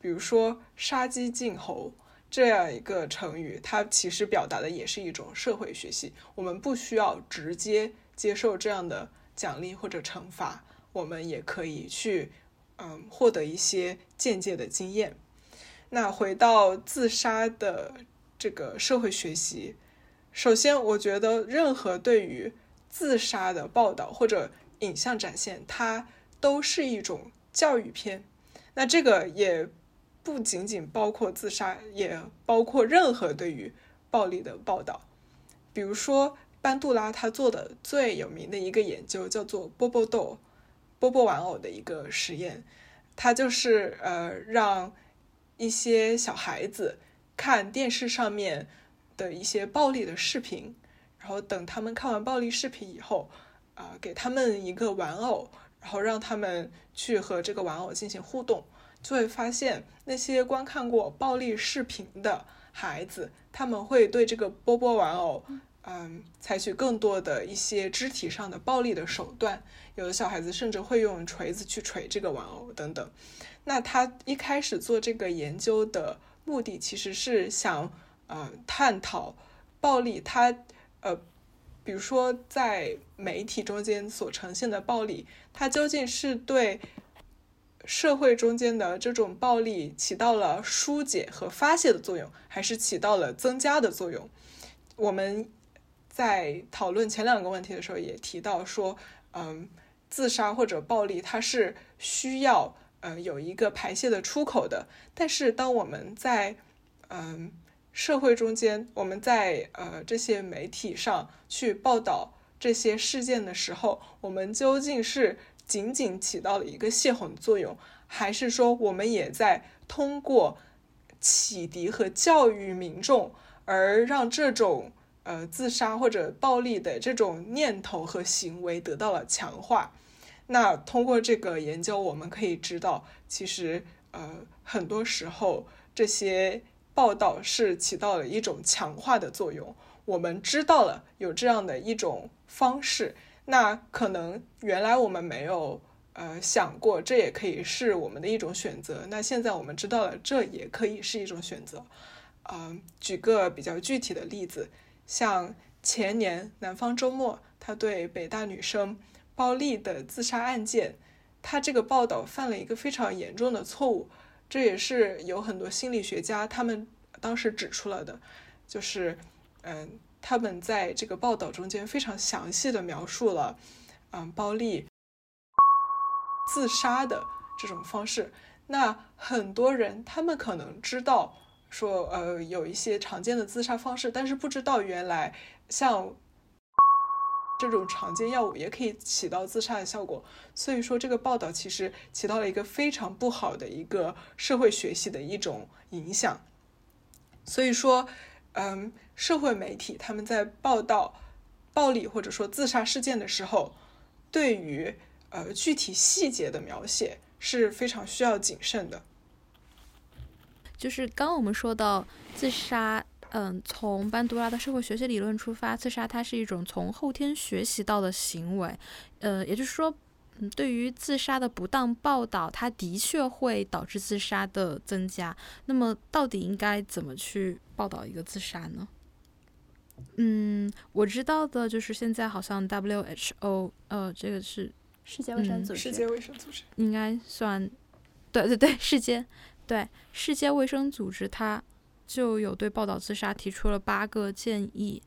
比如说“杀鸡儆猴”这样一个成语，它其实表达的也是一种社会学习。我们不需要直接接受这样的奖励或者惩罚，我们也可以去嗯获得一些间接的经验。那回到自杀的这个社会学习，首先，我觉得任何对于自杀的报道或者影像展现，它都是一种教育片。那这个也不仅仅包括自杀，也包括任何对于暴力的报道。比如说，班杜拉他做的最有名的一个研究叫做波波豆、波波玩偶的一个实验，他就是呃让。一些小孩子看电视上面的一些暴力的视频，然后等他们看完暴力视频以后，啊，给他们一个玩偶，然后让他们去和这个玩偶进行互动，就会发现那些观看过暴力视频的孩子，他们会对这个波波玩偶，嗯，采取更多的一些肢体上的暴力的手段，有的小孩子甚至会用锤子去锤这个玩偶等等。那他一开始做这个研究的目的，其实是想呃探讨暴力，它呃，比如说在媒体中间所呈现的暴力，它究竟是对社会中间的这种暴力起到了疏解和发泄的作用，还是起到了增加的作用？我们在讨论前两个问题的时候也提到说，嗯，自杀或者暴力，它是需要。呃，有一个排泄的出口的，但是当我们在嗯社会中间，我们在呃这些媒体上去报道这些事件的时候，我们究竟是仅仅起到了一个泄洪作用，还是说我们也在通过启迪和教育民众，而让这种呃自杀或者暴力的这种念头和行为得到了强化？那通过这个研究，我们可以知道，其实呃，很多时候这些报道是起到了一种强化的作用。我们知道了有这样的一种方式，那可能原来我们没有呃想过，这也可以是我们的一种选择。那现在我们知道了，这也可以是一种选择。嗯，举个比较具体的例子，像前年南方周末他对北大女生包丽的自杀案件，他这个报道犯了一个非常严重的错误，这也是有很多心理学家他们当时指出了的，就是嗯，他们在这个报道中间非常详细的描述了，嗯，包丽自杀的这种方式。那很多人他们可能知道说，呃，有一些常见的自杀方式，但是不知道原来像这种常见药物也可以起到自杀的效果。所以说，这个报道其实起到了一个非常不好的一个社会学习的一种影响。所以说，嗯，社会媒体他们在报道暴力或者说自杀事件的时候，对于呃具体细节的描写。是非常需要谨慎的。就是刚我们说到自杀，嗯，从班杜拉的社会学习理论出发，自杀它是一种从后天学习到的行为，呃，也就是说，嗯，对于自杀的不当报道，它的确会导致自杀的增加。那么，到底应该怎么去报道一个自杀呢？嗯，我知道的就是现在好像 WHO，呃，这个是。世界卫生组织，世界卫生组织应该算，对对对，世界，对世界卫生组织，它就有对报道自杀提出了八个建议，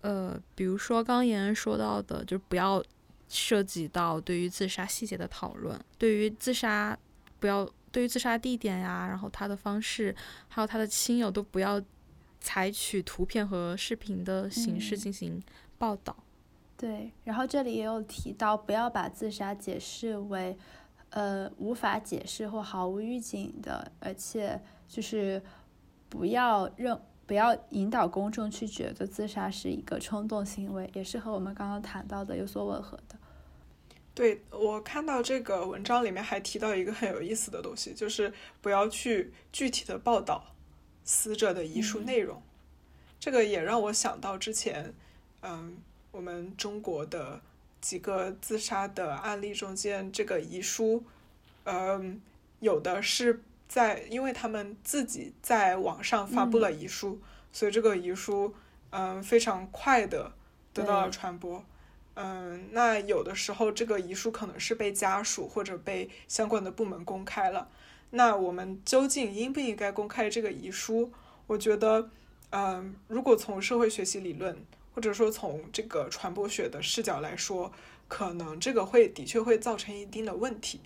呃，比如说刚言说到的，就不要涉及到对于自杀细节的讨论，对于自杀不要，对于自杀地点呀，然后他的方式，还有他的亲友都不要采取图片和视频的形式进行报道。对，然后这里也有提到，不要把自杀解释为，呃，无法解释或毫无预警的，而且就是不要认，不要引导公众去觉得自杀是一个冲动行为，也是和我们刚刚谈到的有所吻合的。对我看到这个文章里面还提到一个很有意思的东西，就是不要去具体的报道死者的遗书内容，这个也让我想到之前，嗯。我们中国的几个自杀的案例中间，这个遗书，嗯，有的是在，因为他们自己在网上发布了遗书，所以这个遗书，嗯，非常快的得到了传播。嗯，那有的时候这个遗书可能是被家属或者被相关的部门公开了。那我们究竟应不应该公开这个遗书？我觉得，嗯，如果从社会学习理论。或者说，从这个传播学的视角来说，可能这个会的确会造成一定的问题。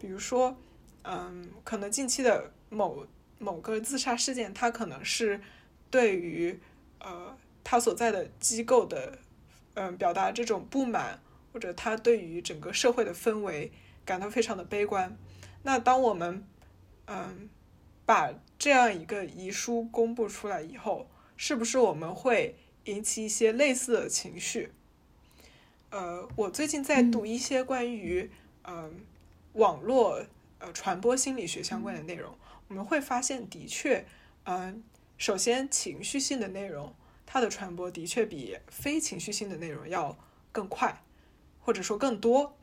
比如说，嗯，可能近期的某某个自杀事件，它可能是对于呃他所在的机构的嗯表达这种不满，或者他对于整个社会的氛围感到非常的悲观。那当我们嗯把这样一个遗书公布出来以后，是不是我们会？引起一些类似的情绪。呃，我最近在读一些关于嗯网络呃传播心理学相关的内容，我们会发现，的确，嗯，首先情绪性的内容，它的传播的确比非情绪性的内容要更快，或者说更多，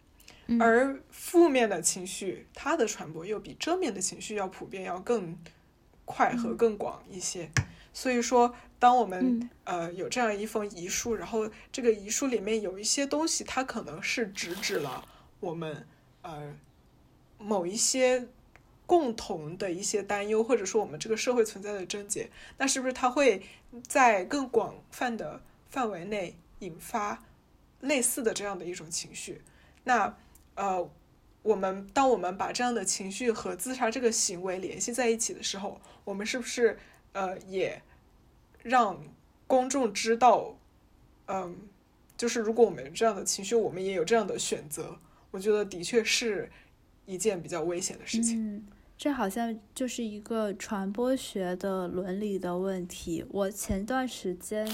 而负面的情绪，它的传播又比正面的情绪要普遍，要更快和更广一些。所以说。当我们呃有这样一封遗书，然后这个遗书里面有一些东西，它可能是直指了我们呃某一些共同的一些担忧，或者说我们这个社会存在的症结，那是不是它会在更广泛的范围内引发类似的这样的一种情绪？那呃，我们当我们把这样的情绪和自杀这个行为联系在一起的时候，我们是不是呃也？让公众知道，嗯，就是如果我们有这样的情绪，我们也有这样的选择，我觉得的确是一件比较危险的事情。嗯，这好像就是一个传播学的伦理的问题。我前段时间，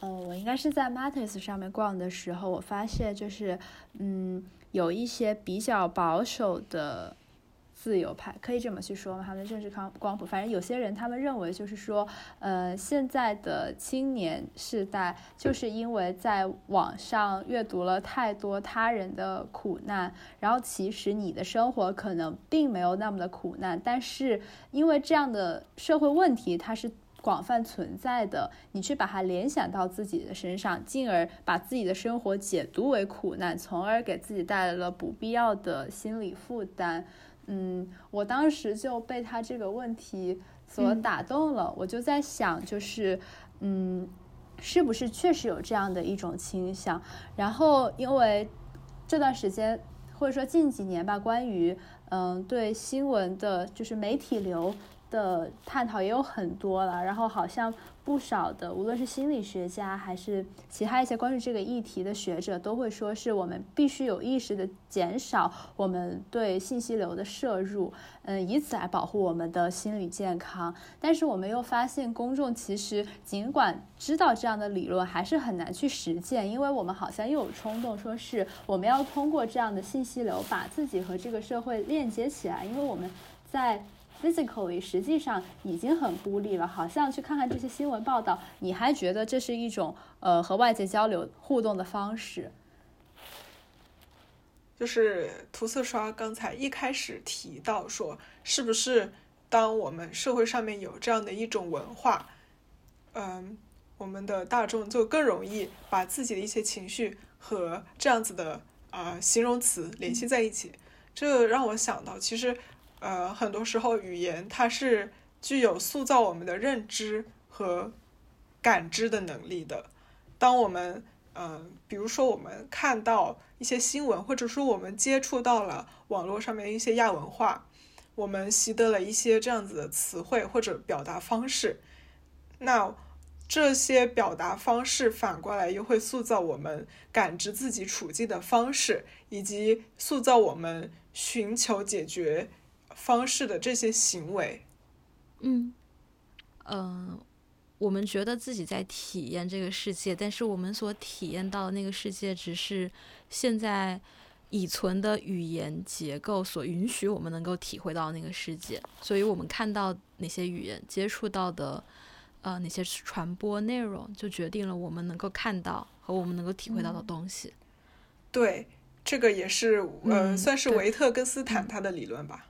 呃，我应该是在 Matters 上面逛的时候，我发现就是，嗯，有一些比较保守的。自由派可以这么去说吗？他们的政治光光谱，反正有些人他们认为就是说，呃，现在的青年世代就是因为在网上阅读了太多他人的苦难，然后其实你的生活可能并没有那么的苦难，但是因为这样的社会问题它是广泛存在的，你去把它联想到自己的身上，进而把自己的生活解读为苦难，从而给自己带来了不必要的心理负担。嗯，我当时就被他这个问题所打动了，我就在想，就是嗯，是不是确实有这样的一种倾向？然后因为这段时间或者说近几年吧，关于嗯对新闻的，就是媒体流。的探讨也有很多了，然后好像不少的，无论是心理学家还是其他一些关注这个议题的学者，都会说是我们必须有意识的减少我们对信息流的摄入，嗯，以此来保护我们的心理健康。但是我们又发现，公众其实尽管知道这样的理论，还是很难去实践，因为我们好像又有冲动，说是我们要通过这样的信息流把自己和这个社会链接起来，因为我们在。Physically 实际上已经很孤立了，好像去看看这些新闻报道，你还觉得这是一种呃和外界交流互动的方式。就是涂色刷刚才一开始提到说，是不是当我们社会上面有这样的一种文化，嗯，我们的大众就更容易把自己的一些情绪和这样子的啊形容词联系在一起，这让我想到其实。呃，很多时候语言它是具有塑造我们的认知和感知的能力的。当我们，呃，比如说我们看到一些新闻，或者说我们接触到了网络上面一些亚文化，我们习得了一些这样子的词汇或者表达方式，那这些表达方式反过来又会塑造我们感知自己处境的方式，以及塑造我们寻求解决。方式的这些行为，嗯，呃，我们觉得自己在体验这个世界，但是我们所体验到的那个世界，只是现在已存的语言结构所允许我们能够体会到那个世界。所以，我们看到哪些语言，接触到的呃哪些传播内容，就决定了我们能够看到和我们能够体会到的东西。对，这个也是呃，算是维特根斯坦他的理论吧。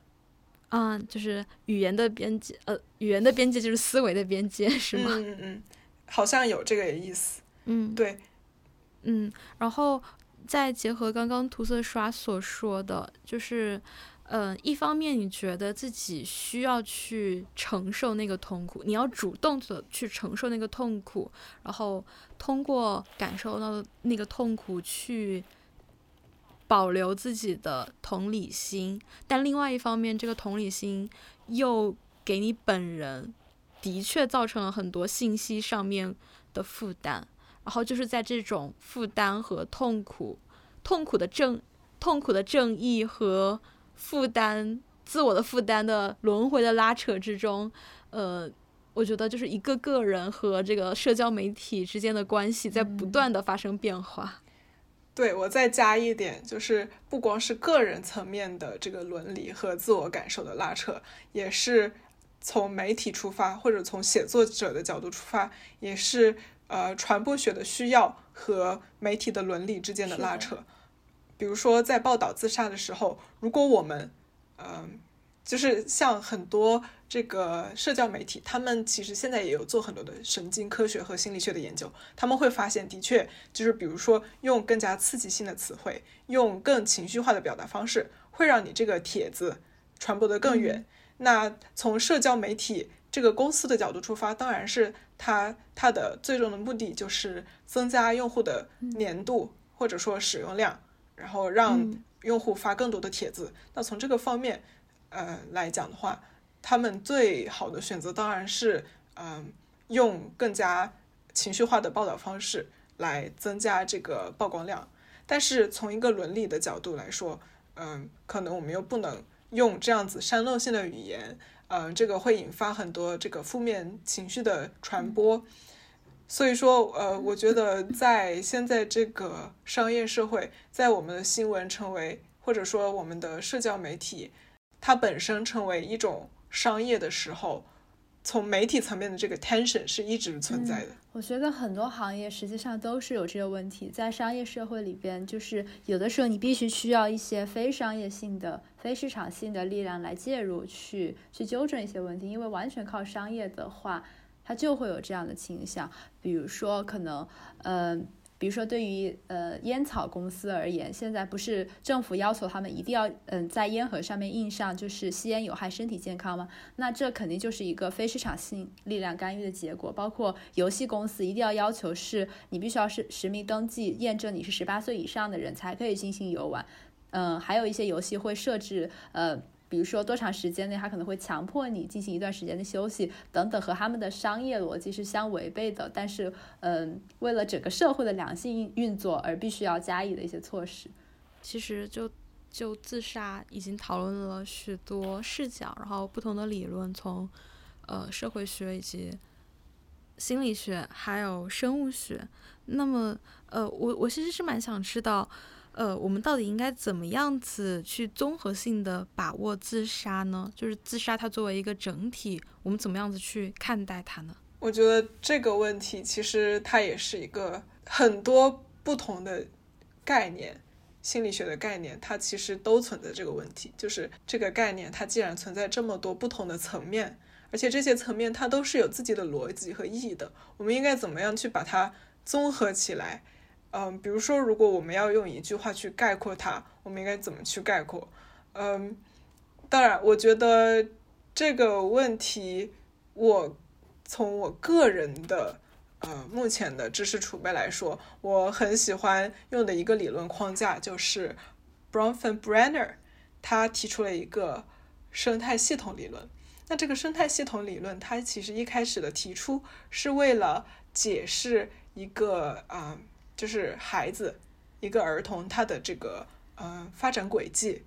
啊，就是语言的边界，呃，语言的边界就是思维的边界，是吗？嗯嗯，好像有这个意思。嗯，对，嗯，然后再结合刚刚涂色刷所说的，就是，嗯，一方面你觉得自己需要去承受那个痛苦，你要主动的去承受那个痛苦，然后通过感受到那个痛苦去。保留自己的同理心，但另外一方面，这个同理心又给你本人的确造成了很多信息上面的负担。然后就是在这种负担和痛苦、痛苦的正、痛苦的正义和负担、自我的负担的轮回的拉扯之中，呃，我觉得就是一个个人和这个社交媒体之间的关系在不断的发生变化。对我再加一点，就是不光是个人层面的这个伦理和自我感受的拉扯，也是从媒体出发，或者从写作者的角度出发，也是呃传播学的需要和媒体的伦理之间的拉扯。比如说在报道自杀的时候，如果我们嗯。就是像很多这个社交媒体，他们其实现在也有做很多的神经科学和心理学的研究。他们会发现，的确就是比如说用更加刺激性的词汇，用更情绪化的表达方式，会让你这个帖子传播得更远。那从社交媒体这个公司的角度出发，当然是它它的最终的目的就是增加用户的粘度或者说使用量，然后让用户发更多的帖子。那从这个方面。呃，来讲的话，他们最好的选择当然是，嗯，用更加情绪化的报道方式来增加这个曝光量。但是从一个伦理的角度来说，嗯，可能我们又不能用这样子煽动性的语言，嗯，这个会引发很多这个负面情绪的传播。所以说，呃，我觉得在现在这个商业社会，在我们的新闻成为，或者说我们的社交媒体。它本身成为一种商业的时候，从媒体层面的这个 tension 是一直存在的。我觉得很多行业实际上都是有这个问题，在商业社会里边，就是有的时候你必须需要一些非商业性的、非市场性的力量来介入，去去纠正一些问题，因为完全靠商业的话。它就会有这样的倾向。比如说，可能，嗯。比如说，对于呃烟草公司而言，现在不是政府要求他们一定要嗯在烟盒上面印上就是吸烟有害身体健康吗？那这肯定就是一个非市场性力量干预的结果。包括游戏公司一定要要求是你必须要是实名登记，验证你是十八岁以上的人才可以进行游玩。嗯，还有一些游戏会设置呃。比如说多长时间内，他可能会强迫你进行一段时间的休息，等等，和他们的商业逻辑是相违背的。但是，嗯，为了整个社会的良性运作而必须要加以的一些措施。其实，就就自杀已经讨论了许多视角，然后不同的理论，从呃社会学以及心理学，还有生物学。那么，呃，我我其实是蛮想知道。呃，我们到底应该怎么样子去综合性的把握自杀呢？就是自杀它作为一个整体，我们怎么样子去看待它呢？我觉得这个问题其实它也是一个很多不同的概念，心理学的概念，它其实都存在这个问题。就是这个概念，它既然存在这么多不同的层面，而且这些层面它都是有自己的逻辑和意义的，我们应该怎么样去把它综合起来？嗯，比如说，如果我们要用一句话去概括它，我们应该怎么去概括？嗯，当然，我觉得这个问题，我从我个人的呃目前的知识储备来说，我很喜欢用的一个理论框架就是 Bronfenbrenner，他提出了一个生态系统理论。那这个生态系统理论，它其实一开始的提出是为了解释一个啊。就是孩子，一个儿童他的这个呃发展轨迹。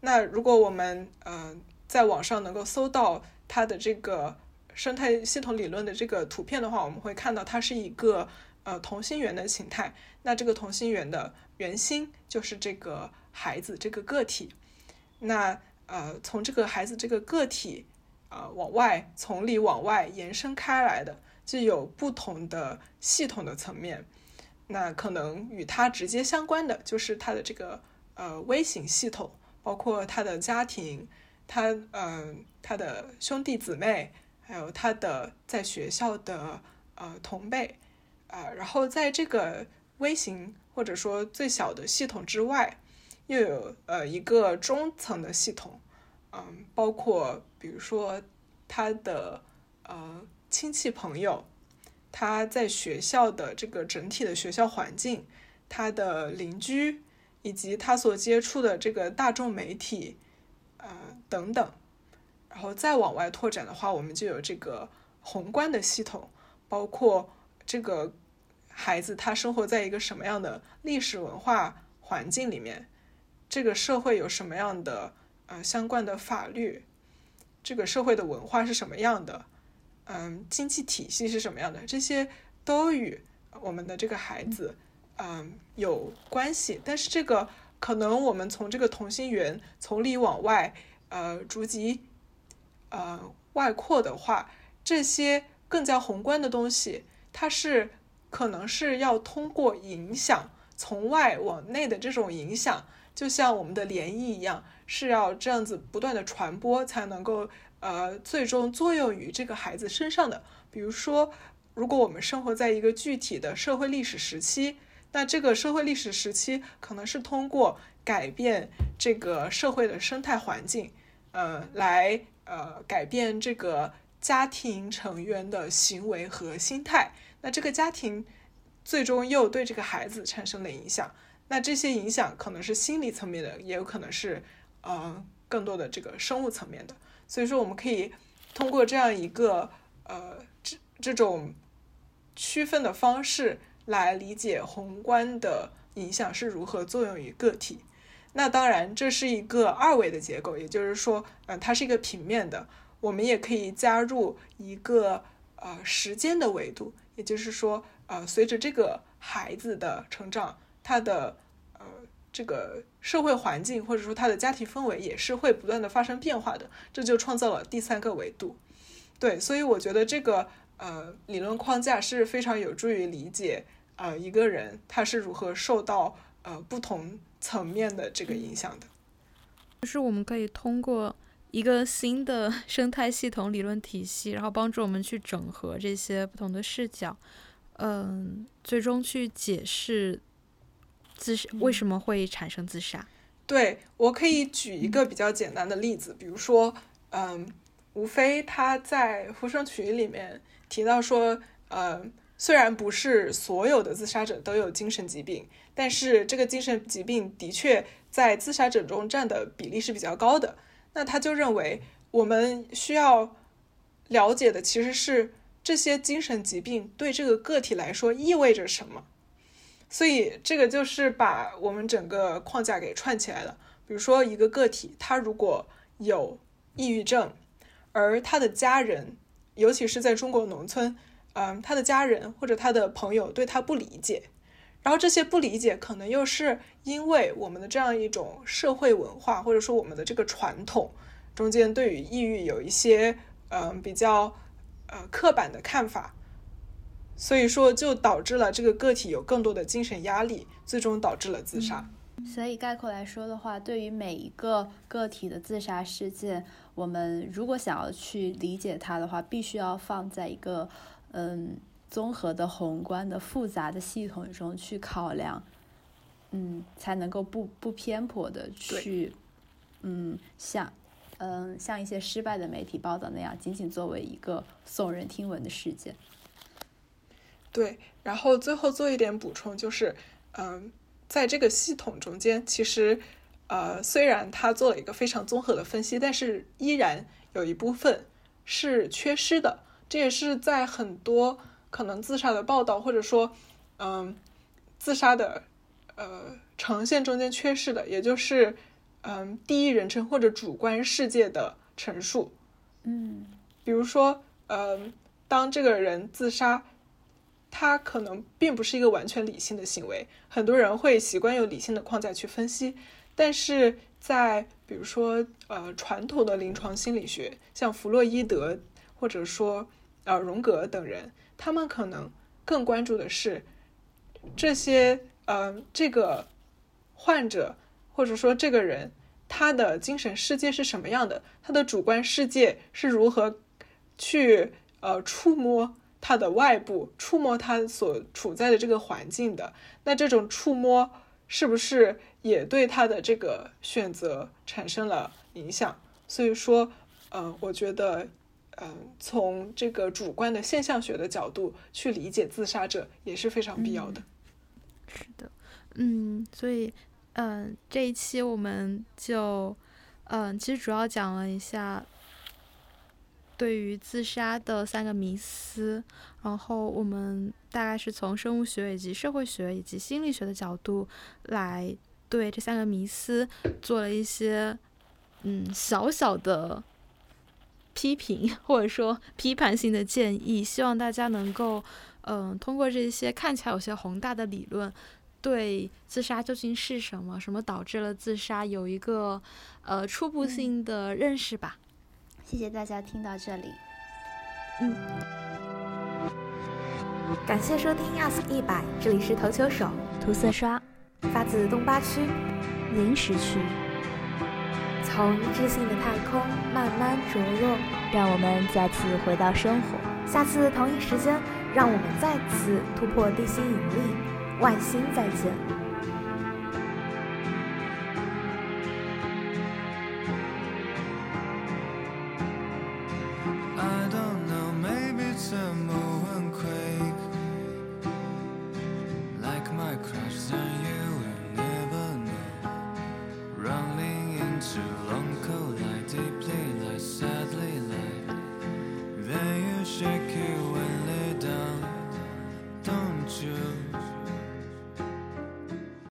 那如果我们呃在网上能够搜到它的这个生态系统理论的这个图片的话，我们会看到它是一个呃同心圆的形态。那这个同心圆的圆心就是这个孩子这个个体。那呃从这个孩子这个个体啊往外从里往外延伸开来的。具有不同的系统的层面，那可能与它直接相关的就是它的这个呃微型系统，包括他的家庭，他嗯他的兄弟姊妹，还有他的在学校的呃同辈啊，然后在这个微型或者说最小的系统之外，又有呃一个中层的系统，嗯，包括比如说他的呃。亲戚朋友，他在学校的这个整体的学校环境，他的邻居，以及他所接触的这个大众媒体，呃等等，然后再往外拓展的话，我们就有这个宏观的系统，包括这个孩子他生活在一个什么样的历史文化环境里面，这个社会有什么样的呃相关的法律，这个社会的文化是什么样的。嗯，经济体系是什么样的？这些都与我们的这个孩子，嗯，有关系。但是这个可能我们从这个同心圆从里往外，呃，逐级，呃，外扩的话，这些更加宏观的东西，它是可能是要通过影响从外往内的这种影响，就像我们的涟漪一样，是要这样子不断的传播才能够。呃，最终作用于这个孩子身上的，比如说，如果我们生活在一个具体的社会历史时期，那这个社会历史时期可能是通过改变这个社会的生态环境，呃，来呃改变这个家庭成员的行为和心态。那这个家庭最终又对这个孩子产生了影响。那这些影响可能是心理层面的，也有可能是呃更多的这个生物层面的。所以说，我们可以通过这样一个呃这这种区分的方式来理解宏观的影响是如何作用于个体。那当然，这是一个二维的结构，也就是说，嗯，它是一个平面的。我们也可以加入一个呃时间的维度，也就是说，呃，随着这个孩子的成长，他的呃。这个社会环境或者说他的家庭氛围也是会不断的发生变化的，这就创造了第三个维度。对，所以我觉得这个呃理论框架是非常有助于理解呃一个人他是如何受到呃不同层面的这个影响的。就是我们可以通过一个新的生态系统理论体系，然后帮助我们去整合这些不同的视角，嗯，最终去解释自杀为什么会产生自杀。对我可以举一个比较简单的例子，比如说，嗯，吴非他在《浮生曲》里面提到说，呃，虽然不是所有的自杀者都有精神疾病，但是这个精神疾病的确在自杀者中占的比例是比较高的。那他就认为，我们需要了解的其实是这些精神疾病对这个个体来说意味着什么。所以这个就是把我们整个框架给串起来了。比如说，一个个体他如果有抑郁症，而他的家人，尤其是在中国农村，嗯，他的家人或者他的朋友对他不理解，然后这些不理解可能又是因为我们的这样一种社会文化，或者说我们的这个传统中间对于抑郁有一些嗯比较呃刻板的看法。所以说，就导致了这个个体有更多的精神压力，最终导致了自杀。所以概括来说的话，对于每一个个体的自杀事件，我们如果想要去理解它的话，必须要放在一个嗯综合的、宏观的、复杂的系统中去考量，嗯，才能够不不偏颇的去，嗯，像嗯像一些失败的媒体报道那样，仅仅作为一个耸人听闻的事件。对，然后最后做一点补充，就是，嗯，在这个系统中间，其实，呃，虽然他做了一个非常综合的分析，但是依然有一部分是缺失的。这也是在很多可能自杀的报道，或者说，嗯，自杀的，呃，呈现中间缺失的，也就是，嗯，第一人称或者主观世界的陈述。嗯，比如说，嗯，当这个人自杀。他可能并不是一个完全理性的行为，很多人会习惯用理性的框架去分析，但是在比如说呃传统的临床心理学，像弗洛伊德或者说呃荣格等人，他们可能更关注的是这些呃这个患者或者说这个人他的精神世界是什么样的，他的主观世界是如何去呃触摸。他的外部触摸他所处在的这个环境的，那这种触摸是不是也对他的这个选择产生了影响？所以说，嗯，我觉得，嗯，从这个主观的现象学的角度去理解自杀者也是非常必要的。是的，嗯，所以，嗯，这一期我们就，嗯，其实主要讲了一下。对于自杀的三个迷思，然后我们大概是从生物学以及社会学以及心理学的角度来对这三个迷思做了一些嗯小小的批评或者说批判性的建议，希望大家能够嗯通过这些看起来有些宏大的理论，对自杀究竟是什么，什么导致了自杀有一个呃初步性的认识吧。谢谢大家听到这里，嗯，感谢收听 Ask 一百，这里是投球手。涂色刷，发自东八区。临时区，从知性的太空慢慢着落，让我们再次回到生活。下次同一时间，让我们再次突破地心引力，外星再见。